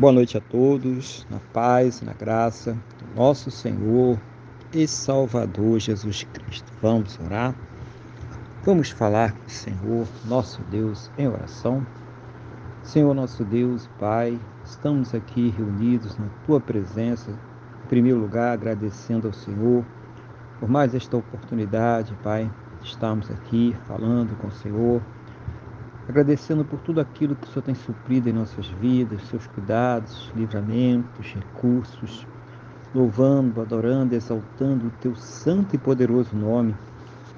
Boa noite a todos, na paz, na graça do nosso Senhor e Salvador Jesus Cristo. Vamos orar? Vamos falar com o Senhor, nosso Deus, em oração. Senhor, nosso Deus, Pai, estamos aqui reunidos na Tua presença. Em primeiro lugar, agradecendo ao Senhor por mais esta oportunidade, Pai, de estarmos aqui falando com o Senhor, agradecendo por tudo aquilo que o Senhor tem suprido em nossas vidas, seus cuidados, livramentos, recursos, louvando, adorando, exaltando o teu santo e poderoso nome,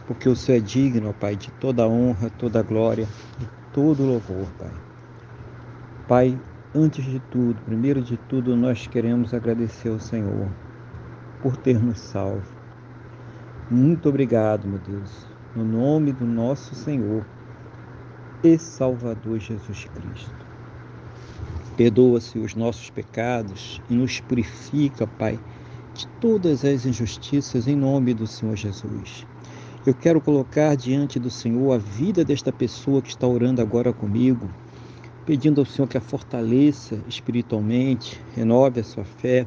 porque o Senhor é digno, ó Pai, de toda honra, toda glória e todo louvor, Pai. Pai, antes de tudo, primeiro de tudo, nós queremos agradecer ao Senhor por ter nos salvo. Muito obrigado, meu Deus, no nome do nosso Senhor e Salvador Jesus Cristo. Perdoa-se os nossos pecados e nos purifica, Pai, de todas as injustiças em nome do Senhor Jesus. Eu quero colocar diante do Senhor a vida desta pessoa que está orando agora comigo, pedindo ao Senhor que a fortaleça espiritualmente, renove a sua fé,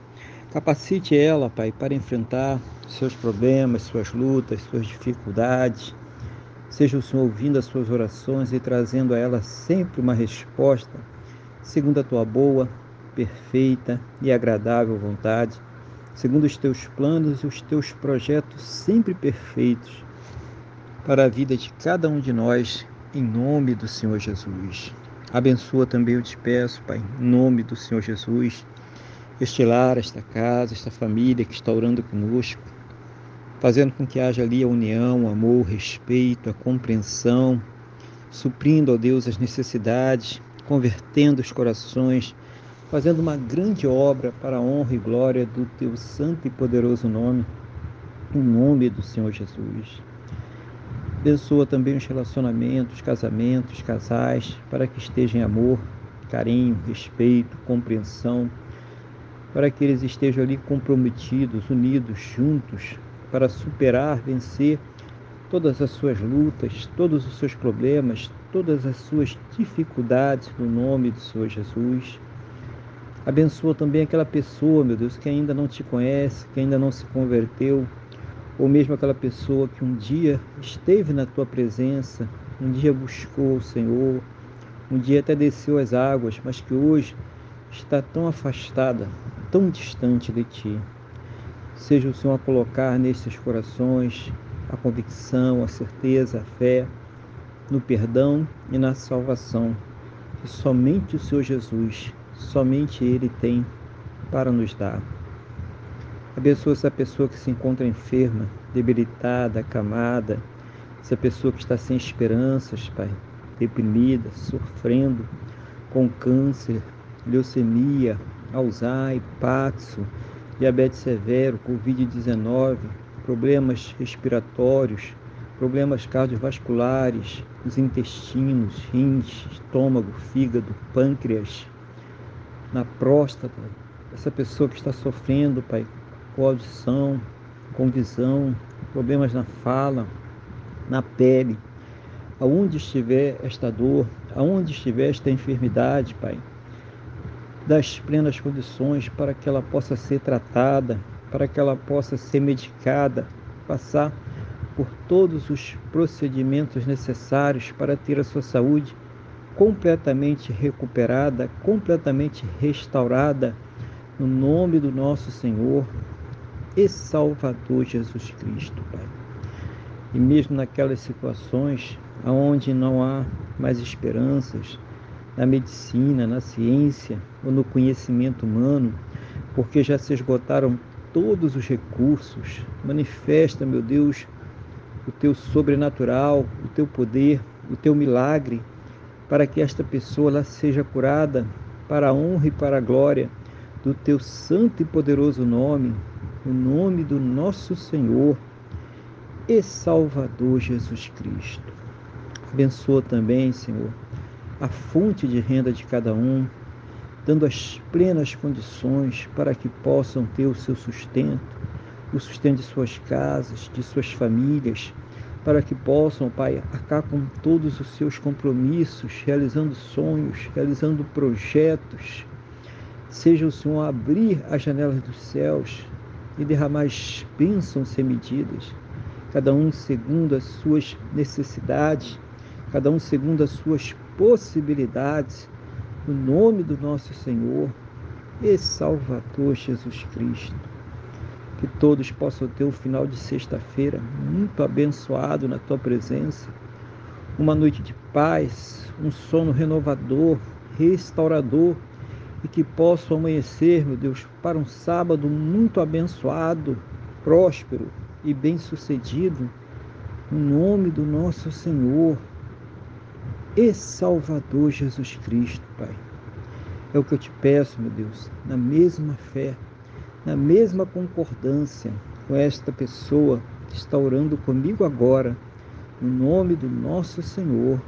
capacite ela, Pai, para enfrentar seus problemas, suas lutas, suas dificuldades Seja o Senhor ouvindo as suas orações e trazendo a elas sempre uma resposta, segundo a tua boa, perfeita e agradável vontade, segundo os teus planos e os teus projetos sempre perfeitos para a vida de cada um de nós, em nome do Senhor Jesus. Abençoa também, eu te peço, Pai, em nome do Senhor Jesus, este lar, esta casa, esta família que está orando conosco, fazendo com que haja ali a união, o amor, o respeito, a compreensão, suprindo, ó Deus, as necessidades, convertendo os corações, fazendo uma grande obra para a honra e glória do teu santo e poderoso nome, em nome do Senhor Jesus. Abençoa também os relacionamentos, casamentos, casais, para que estejam em amor, carinho, respeito, compreensão, para que eles estejam ali comprometidos, unidos, juntos, para superar, vencer todas as suas lutas, todos os seus problemas, todas as suas dificuldades no nome do Senhor Jesus. Abençoa também aquela pessoa, meu Deus, que ainda não te conhece, que ainda não se converteu, ou mesmo aquela pessoa que um dia esteve na tua presença, um dia buscou o Senhor, um dia até desceu as águas, mas que hoje está tão afastada, tão distante de ti. Seja o Senhor a colocar nesses corações a convicção, a certeza, a fé no perdão e na salvação que somente o Senhor Jesus, somente Ele tem para nos dar. Abençoa essa pessoa que se encontra enferma, debilitada, acamada, essa pessoa que está sem esperanças, Pai, deprimida, sofrendo com câncer, leucemia, Alzheimer, Paxo, diabetes severo, Covid-19, problemas respiratórios, problemas cardiovasculares, os intestinos, rins, estômago, fígado, pâncreas, na próstata, essa pessoa que está sofrendo, Pai, com audição, com visão, problemas na fala, na pele, aonde estiver esta dor, aonde estiver esta enfermidade, Pai, das plenas condições para que ela possa ser tratada, para que ela possa ser medicada, passar por todos os procedimentos necessários para ter a sua saúde completamente recuperada, completamente restaurada, no nome do nosso Senhor e Salvador Jesus Cristo, Pai. E mesmo naquelas situações onde não há mais esperanças, na medicina, na ciência ou no conhecimento humano, porque já se esgotaram todos os recursos. Manifesta, meu Deus, o teu sobrenatural, o teu poder, o teu milagre, para que esta pessoa ela seja curada para a honra e para a glória do teu santo e poderoso nome, o nome do nosso Senhor e Salvador Jesus Cristo. Abençoa também, Senhor, a fonte de renda de cada um, dando as plenas condições para que possam ter o seu sustento, o sustento de suas casas, de suas famílias, para que possam, Pai, arcar com todos os seus compromissos, realizando sonhos, realizando projetos, Seja o Senhor abrir as janelas dos céus e derramar bênçãos sem medidas, cada um segundo as suas necessidades, cada um segundo as suas possibilidades, no nome do nosso Senhor e Salvador Jesus Cristo. Que todos possam ter um final de sexta-feira muito abençoado na tua presença, uma noite de paz, um sono renovador, restaurador e que possam amanhecer, meu Deus, para um sábado muito abençoado, próspero e bem-sucedido, no nome do nosso Senhor e Salvador Jesus Cristo, Pai. É o que eu te peço, meu Deus, na mesma fé, na mesma concordância com esta pessoa que está orando comigo agora, no nome do nosso Senhor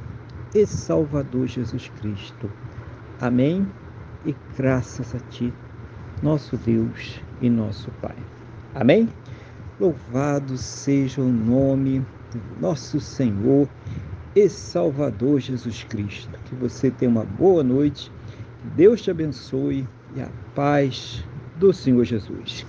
e Salvador Jesus Cristo. Amém e graças a Ti, nosso Deus e nosso Pai. Amém? Louvado seja o nome do nosso Senhor e Salvador Jesus Cristo. Que você tenha uma boa noite, Deus te abençoe e a paz do Senhor Jesus.